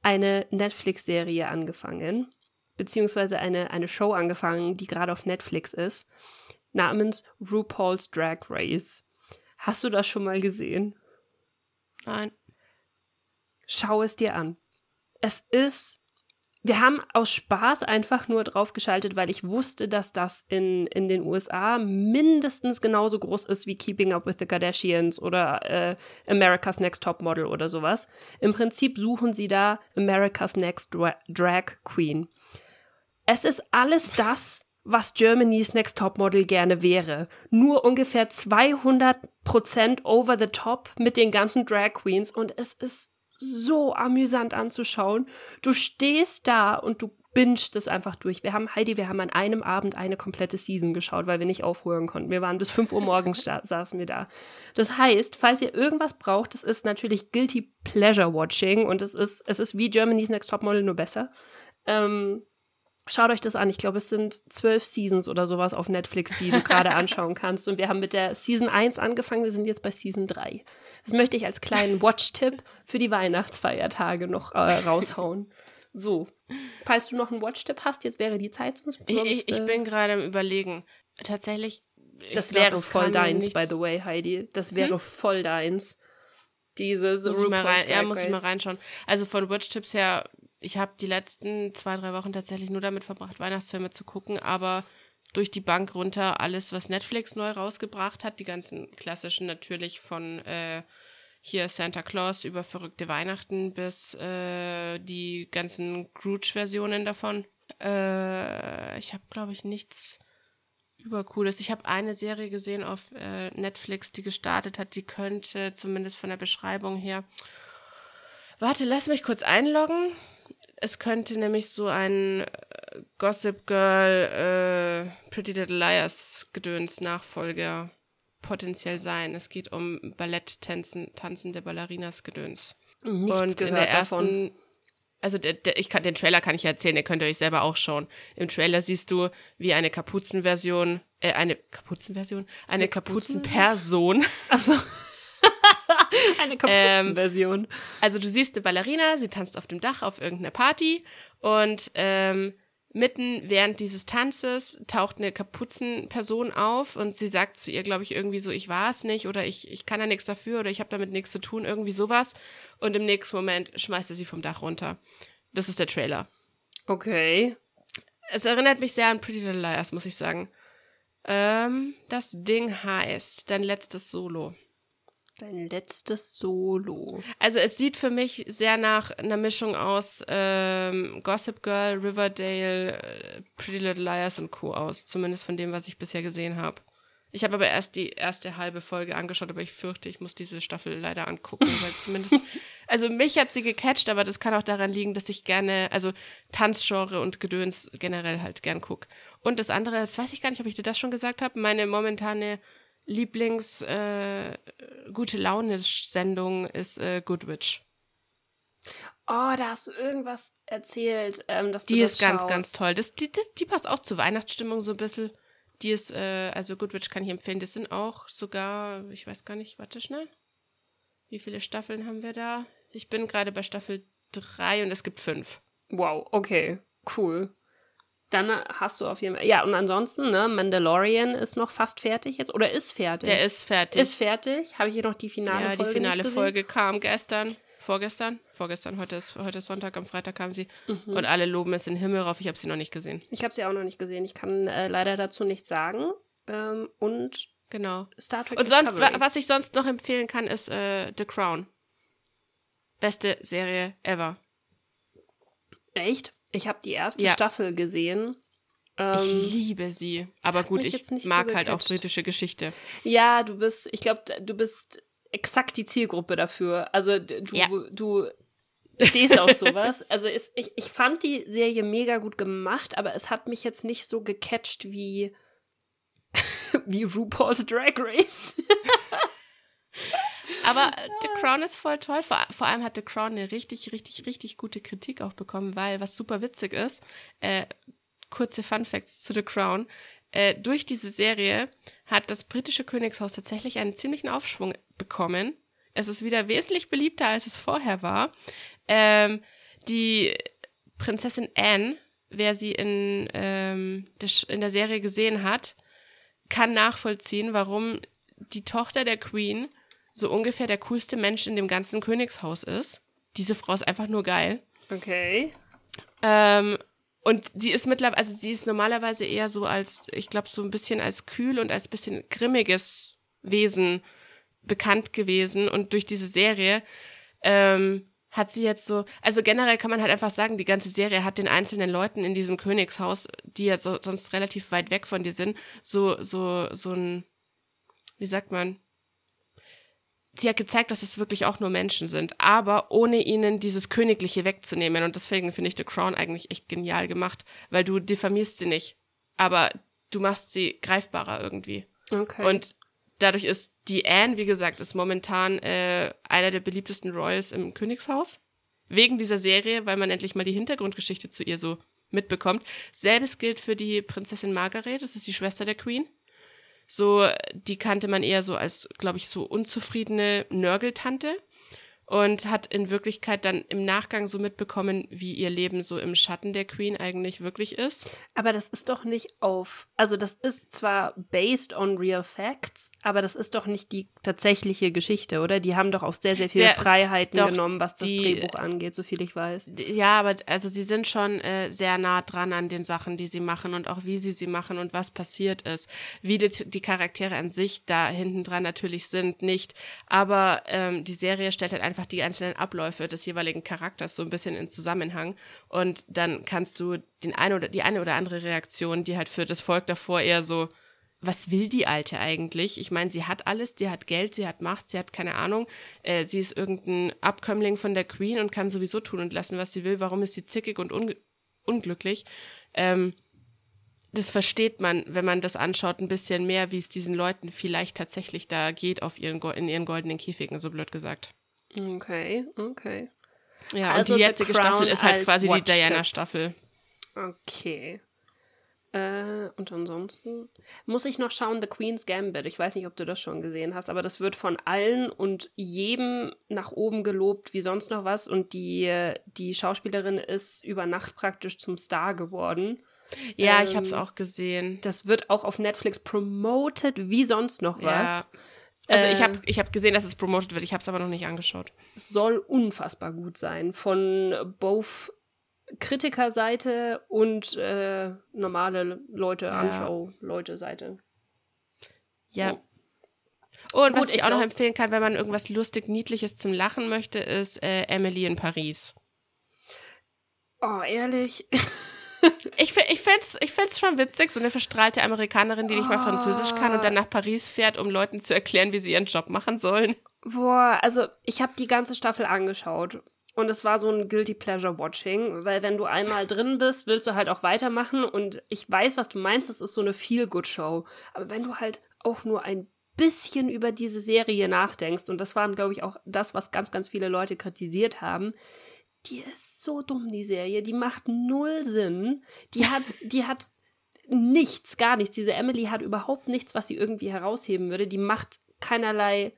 eine Netflix-Serie angefangen, beziehungsweise eine, eine Show angefangen, die gerade auf Netflix ist, namens RuPaul's Drag Race. Hast du das schon mal gesehen? Nein. Schau es dir an. Es ist. Wir haben aus Spaß einfach nur draufgeschaltet, weil ich wusste, dass das in, in den USA mindestens genauso groß ist wie Keeping Up with the Kardashians oder äh, America's Next Top Model oder sowas. Im Prinzip suchen sie da America's Next Dra Drag Queen. Es ist alles das, was Germany's Next Top Model gerne wäre. Nur ungefähr 200% over the top mit den ganzen Drag Queens und es ist so amüsant anzuschauen. Du stehst da und du bingst es einfach durch. Wir haben, Heidi, wir haben an einem Abend eine komplette Season geschaut, weil wir nicht aufhören konnten. Wir waren bis 5 Uhr morgens sa saßen wir da. Das heißt, falls ihr irgendwas braucht, das ist natürlich Guilty Pleasure Watching und es ist, es ist wie Germany's Next Top Model, nur besser. Ähm, Schaut euch das an. Ich glaube, es sind zwölf Seasons oder sowas auf Netflix, die du gerade anschauen kannst. Und wir haben mit der Season 1 angefangen. Wir sind jetzt bei Season 3. Das möchte ich als kleinen Watch-Tipp für die Weihnachtsfeiertage noch äh, raushauen. So. Falls du noch einen Watch-Tipp hast, jetzt wäre die Zeit. Sonst, Ich, ich, ich bin gerade am Überlegen. Tatsächlich. ich das glaub, wäre voll deins, nichts- by the way, Heidi. Das wäre voll deins. Dieses Muss ich mal rein, ja, muss ich mal reinschauen. Also von Watch-Tipps her, ich habe die letzten zwei, drei Wochen tatsächlich nur damit verbracht, Weihnachtsfilme zu gucken, aber durch die Bank runter alles, was Netflix neu rausgebracht hat, die ganzen klassischen natürlich von äh, hier Santa Claus über verrückte Weihnachten bis äh, die ganzen Scrooge-Versionen davon. Äh, ich habe, glaube ich, nichts übercooles. Ich habe eine Serie gesehen auf äh, Netflix, die gestartet hat. Die könnte zumindest von der Beschreibung her. Warte, lass mich kurz einloggen. Es könnte nämlich so ein äh, Gossip Girl äh, Pretty Little Liars Gedöns Nachfolger potenziell sein. Es geht um Balletttänzen, tanzende Ballerinas Gedöns. Nichts Und in der davon. ersten, also der, der, ich kann, den Trailer kann ich ja erzählen, den könnt ihr euch selber auch schauen. Im Trailer siehst du, wie eine Kapuzenversion, äh, eine Kapuzenversion, eine Kapuzen- Kapuzenperson. Achso. Eine Ähm, Kapuzenversion. Also du siehst eine Ballerina, sie tanzt auf dem Dach auf irgendeiner Party und ähm, mitten während dieses Tanzes taucht eine Kapuzenperson auf und sie sagt zu ihr, glaube ich, irgendwie so, ich war es nicht oder ich, ich kann da nichts dafür oder ich habe damit nichts zu tun, irgendwie sowas. Und im nächsten Moment schmeißt er sie vom Dach runter. Das ist der Trailer. okay. Es erinnert mich sehr an Pretty Little Liars, muss ich sagen. Ähm, das Ding heißt Dein letztes Solo. Dein letztes Solo. Also es sieht für mich sehr nach einer Mischung aus ähm, Gossip Girl, Riverdale, äh, Pretty Little Liars und Co. aus. Zumindest von dem, was ich bisher gesehen habe. Ich habe aber erst die erste halbe Folge angeschaut, aber ich fürchte, ich muss diese Staffel leider angucken, weil zumindest, Also mich hat sie gecatcht, aber das kann auch daran liegen, dass ich gerne, also Tanzgenre und Gedöns generell halt gern gucke. Und das andere, das weiß ich gar nicht, ob ich dir das schon gesagt habe, meine momentane Lieblings äh, gute Laune-Sendung ist äh, Good Witch. Oh, da hast du irgendwas erzählt, ähm, dass Die das ist ganz, schaust. ganz toll. Das, die, das, die passt auch zur Weihnachtsstimmung so ein bisschen. Die ist, äh, also Good Witch kann ich empfehlen. Das sind auch sogar, ich weiß gar nicht, warte schnell. Wie viele Staffeln haben wir da? Ich bin gerade bei Staffel 3 und es gibt fünf. Wow, okay, cool. Dann hast du auf jeden Fall. Ja, und ansonsten, ne, Mandalorian ist noch fast fertig jetzt. Oder ist fertig? Der ist fertig. Ist fertig. Habe ich hier noch die finale ja, Folge? die finale nicht gesehen? Folge kam gestern. Vorgestern? Vorgestern, heute ist, heute ist Sonntag, am Freitag kam sie. Mhm. Und alle loben es in den Himmel rauf. Ich habe sie noch nicht gesehen. Ich habe sie auch noch nicht gesehen. Ich kann äh, leider dazu nichts sagen. Ähm, und Genau. Star Trek Und sonst, wa- was ich sonst noch empfehlen kann, ist äh, The Crown. Beste Serie ever. Echt? Ich habe die erste Ja. Staffel gesehen. Ich Ähm, liebe sie. Aber gut, ich nicht so mag halt auch britische Geschichte. ja, du bist, ich glaube, du bist exakt die Zielgruppe dafür. Also du, Ja. du stehst auf sowas. Also es, ich, ich fand die Serie mega gut gemacht, aber es hat mich jetzt nicht so gecatcht wie, wie RuPaul's Drag Race. Aber äh, The Crown ist voll toll. Vor, vor allem hat The Crown eine richtig, richtig, richtig gute Kritik auch bekommen, weil was super witzig ist, äh, kurze Fun Facts zu The Crown. Äh, durch diese Serie hat das britische Königshaus tatsächlich einen ziemlichen Aufschwung bekommen. Es ist wieder wesentlich beliebter, als es vorher war. Ähm, die Prinzessin Anne, wer sie in, ähm, der, in der Serie gesehen hat, kann nachvollziehen, warum die Tochter der Queen so ungefähr der coolste Mensch in dem ganzen Königshaus ist. Diese Frau ist einfach nur geil. Okay. Ähm, und sie ist mittlerweile, also sie ist normalerweise eher so als, ich glaube, so ein bisschen als kühl und als bisschen grimmiges Wesen bekannt gewesen. Und durch diese Serie ähm, hat sie jetzt so, also generell kann man halt einfach sagen, die ganze Serie hat den einzelnen Leuten in diesem Königshaus, die ja so, sonst relativ weit weg von dir sind, so, so, so ein, wie sagt man, sie hat gezeigt, dass es wirklich auch nur Menschen sind, aber ohne ihnen dieses Königliche wegzunehmen. Und deswegen finde ich The Crown eigentlich echt genial gemacht, weil du diffamierst sie nicht, aber du machst sie greifbarer irgendwie. Okay. Und dadurch ist die Anne, wie gesagt, ist momentan äh, einer der beliebtesten Royals im Königshaus. Wegen dieser Serie, weil man endlich mal die Hintergrundgeschichte zu ihr so mitbekommt. Selbes gilt für die Prinzessin Margaret, das ist die Schwester der Queen. So, die kannte man eher so als, glaube ich, so unzufriedene Nörgeltante und hat in Wirklichkeit dann im Nachgang so mitbekommen, wie ihr Leben so im Schatten der Queen eigentlich wirklich ist. Aber das ist doch nicht auf, also das ist zwar based on real facts, aber das ist doch nicht die tatsächliche Geschichte, oder? Die haben doch auch sehr, sehr viele Sehr- Freiheiten genommen, was das die- Drehbuch angeht, so viel ich weiß. Ja, aber also sie sind schon äh, sehr nah dran an den Sachen, die sie machen und auch wie sie sie machen und was passiert ist. Wie die, die Charaktere an sich da hinten dran natürlich sind, nicht. Aber ähm, die Serie stellt halt einfach die einzelnen Abläufe des jeweiligen Charakters so ein bisschen in Zusammenhang und dann kannst du den eine oder die eine oder andere Reaktion, die halt für das Volk davor eher so was will die Alte eigentlich? Ich meine, sie hat alles, die hat Geld, sie hat Macht, sie hat keine Ahnung. Äh, sie ist irgendein Abkömmling von der Queen und kann sowieso tun und lassen, was sie will. Warum ist sie zickig und un unglücklich? Ähm, das versteht man, wenn man das anschaut, ein bisschen mehr, wie es diesen Leuten vielleicht tatsächlich da geht auf ihren, in ihren goldenen Käfigen, so blöd gesagt. Okay, okay. Ja, Also und die jetzige Staffel ist halt quasi die. Diana-Staffel. Okay. Äh, und ansonsten muss ich noch schauen, The Queen's Gambit. Ich weiß nicht, ob du das schon gesehen hast, aber das wird von allen und jedem nach oben gelobt, wie sonst noch was. Und die, die Schauspielerin ist über Nacht praktisch zum Star geworden. Ja, ich Ähm, habe es auch gesehen. Das wird auch auf Netflix promoted, wie sonst noch was. Ja. Also ich Äh, habe ich hab gesehen, dass es promotet wird. Ich habe es aber noch nicht angeschaut. Es soll unfassbar gut sein. Von both Kritikerseite und äh, normale Leute, Ja. Anschau-Leute-Seite. Ja. Oh, und was Gut, ich, ich auch noch empfehlen kann, wenn man irgendwas lustig, niedliches zum Lachen möchte, ist äh, Emily in Paris. Oh, ehrlich? Ich, ich find's, ich find's schon witzig, so eine verstrahlte Amerikanerin, die nicht mal Französisch kann und dann nach Paris fährt, um Leuten zu erklären, wie sie ihren Job machen sollen. Boah, also ich habe die ganze Staffel angeschaut. Und es war so ein Guilty Pleasure Watching, weil wenn du einmal drin bist, willst du halt auch weitermachen. Und ich weiß, was du meinst, das ist so eine Feel-Good-Show. Aber wenn du halt auch nur ein bisschen über diese Serie nachdenkst, und das waren, glaube ich, auch das, was ganz, ganz viele Leute kritisiert haben, die ist so dumm, die Serie. Die macht null Sinn. Die hat, die hat nichts, gar nichts. Diese Emily hat überhaupt nichts, was sie irgendwie herausheben würde. Die macht keinerlei,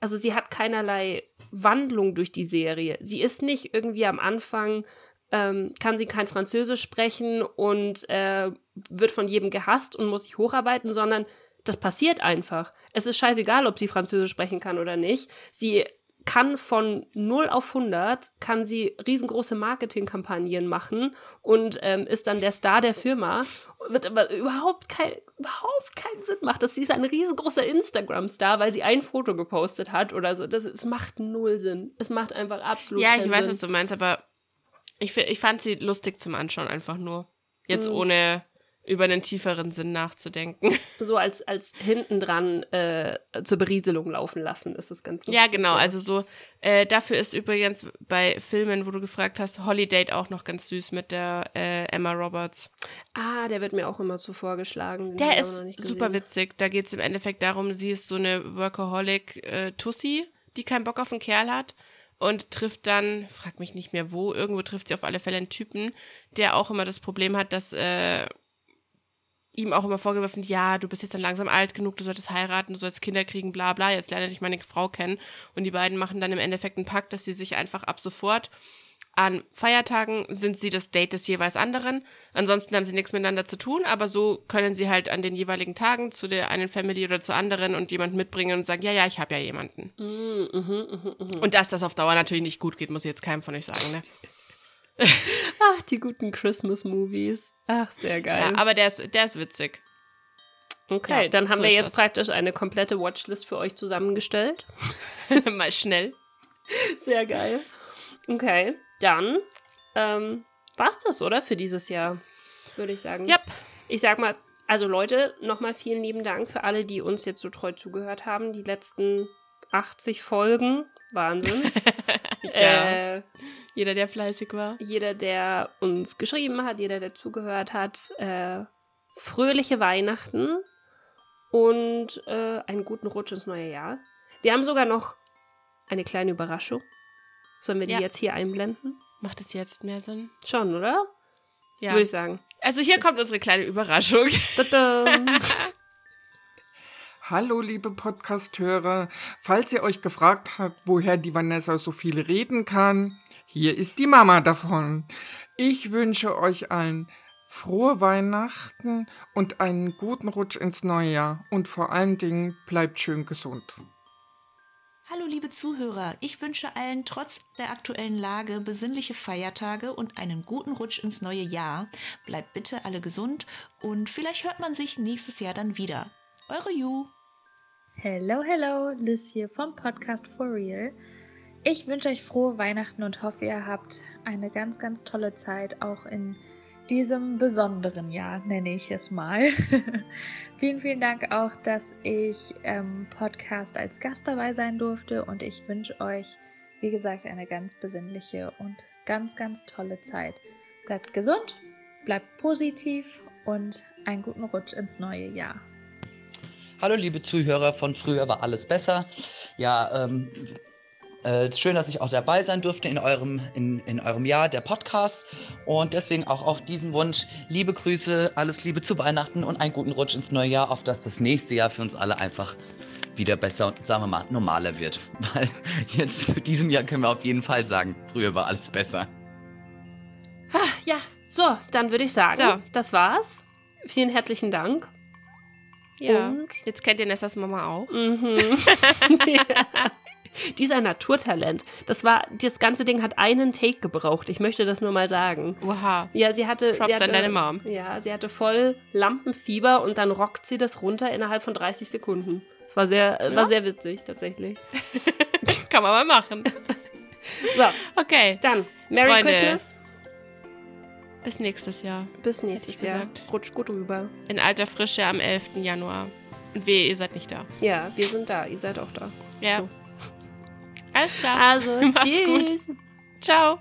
also sie hat keinerlei Wandlung durch die Serie. Sie ist nicht irgendwie am Anfang, ähm, kann sie kein Französisch sprechen und äh, wird von jedem gehasst und muss sich hocharbeiten, sondern das passiert einfach. Es ist scheißegal, ob sie Französisch sprechen kann oder nicht. Sie kann von 0 auf 100, kann sie riesengroße Marketingkampagnen machen und ähm, ist dann der Star der Firma, wird aber überhaupt, kein, überhaupt keinen Sinn macht, dass sie ist ein riesengroßer Instagram-Star, weil sie ein Foto gepostet hat oder so. Das, es macht null Sinn. Es macht einfach absolut Ja, ich weiß, Sinn. was du meinst, aber ich, ich fand sie lustig zum Anschauen einfach nur. Jetzt Mhm. ohne über einen tieferen Sinn nachzudenken. So als, als hinten dran äh, zur Berieselung laufen lassen, ist es ganz ja, lustig, genau. Also so, äh, dafür ist übrigens bei Filmen, wo du gefragt hast, Holiday auch noch ganz süß mit der äh, Emma Roberts. Ah, der wird mir auch immer so vorgeschlagen. den Der ist super witzig. Da geht es im Endeffekt darum, sie ist so eine Workaholic-Tussi, die keinen Bock auf einen Kerl hat und trifft dann, frag mich nicht mehr wo, irgendwo trifft sie auf alle Fälle einen Typen, der auch immer das Problem hat, dass äh, ihm auch immer vorgeworfen, ja, du bist jetzt dann langsam alt genug, du solltest heiraten, du sollst Kinder kriegen, bla bla, jetzt lerne ich meine Frau kennen. Und die beiden machen dann im Endeffekt einen Pakt, dass sie sich einfach ab sofort an Feiertagen sind sie das Date des jeweils anderen. Ansonsten haben sie nichts miteinander zu tun, aber so können sie halt an den jeweiligen Tagen zu der einen Family oder zur anderen und jemanden mitbringen und sagen, ja, ja, ich habe ja jemanden. Mm, mhm, mhm. Und dass das auf Dauer natürlich nicht gut geht, muss ich jetzt keinem von euch sagen, ne? Ach, die guten Christmas-Movies. Ach, sehr geil. Ja, aber der ist, der ist witzig. okay, ja, dann haben so wir jetzt das. praktisch eine komplette Watchlist für euch zusammengestellt. Mal schnell. Sehr geil. Okay, dann ähm, war's das, oder? Für dieses Jahr, würde ich sagen. Yep. Ich sag mal, also Leute, nochmal vielen lieben Dank für alle, die uns jetzt so treu zugehört haben. Die letzten 80 Folgen. Wahnsinn. Ja. äh, Jeder, der fleißig war. jeder, der uns geschrieben hat, jeder, der zugehört hat, äh, fröhliche Weihnachten und äh, einen guten Rutsch ins neue Jahr. Wir haben sogar noch eine kleine Überraschung. Sollen wir die Ja. jetzt hier einblenden? Macht es jetzt mehr Sinn? Schon, oder? Ja. Würde ich sagen. Also hier kommt unsere kleine Überraschung. Hallo, liebe Podcast-Hörer. Falls ihr euch gefragt habt, woher die Vanessa so viel reden kann, hier ist die Mama davon. Ich wünsche euch allen frohe Weihnachten und einen guten Rutsch ins neue Jahr. Und vor allen Dingen bleibt schön gesund. Hallo liebe Zuhörer, ich wünsche allen trotz der aktuellen Lage besinnliche Feiertage und einen guten Rutsch ins neue Jahr. Bleibt bitte alle gesund und vielleicht hört man sich nächstes Jahr dann wieder. Eure Ju. Hello, hello, Liz hier vom Podcast For Real. Ich wünsche euch frohe Weihnachten und hoffe, ihr habt eine ganz, ganz tolle Zeit, auch in diesem besonderen Jahr, nenne ich es mal. vielen, vielen Dank auch, dass ich im Podcast als Gast dabei sein durfte und ich wünsche euch, wie gesagt, eine ganz besinnliche und ganz, ganz tolle Zeit. Bleibt gesund, bleibt positiv und einen guten Rutsch ins neue Jahr. Hallo liebe Zuhörer von Früher war alles besser. Ja, ähm, äh, schön, dass ich auch dabei sein durfte in eurem, in, in eurem Jahr der Podcast. Und deswegen auch auf diesen Wunsch, liebe Grüße, alles Liebe zu Weihnachten und einen guten Rutsch ins neue Jahr, auf dass das nächste Jahr für uns alle einfach wieder besser und sagen wir mal normaler wird. Weil jetzt in diesem Jahr können wir auf jeden Fall sagen, früher war alles besser. Ah, ja, so, dann würde ich sagen, So. das war's. Vielen herzlichen Dank. Ja. Und Jetzt kennt ihr Nessas Mama auch. Mhm. ja. Dieser Naturtalent. Das war, das ganze Ding hat einen Take gebraucht. Ich möchte das nur mal sagen. Oha. Ja, sie hatte. Props sie hatte an deine Mom. Ja, sie hatte voll Lampenfieber und dann rockt sie das runter innerhalb von 30 Sekunden. Das war sehr, äh, war Ja. sehr witzig, tatsächlich. Kann man mal machen. So, Okay. dann, Merry Freunde. Christmas. Bis nächstes Jahr. Bis nächstes Jahr. gesagt. Rutsch gut rüber. In alter Frische am 11. Januar. Und wehe, ihr seid nicht da. Ja, wir sind da. Ihr seid auch da. Ja. So. Alles klar. Also, Macht's tschüss. gut. Ciao.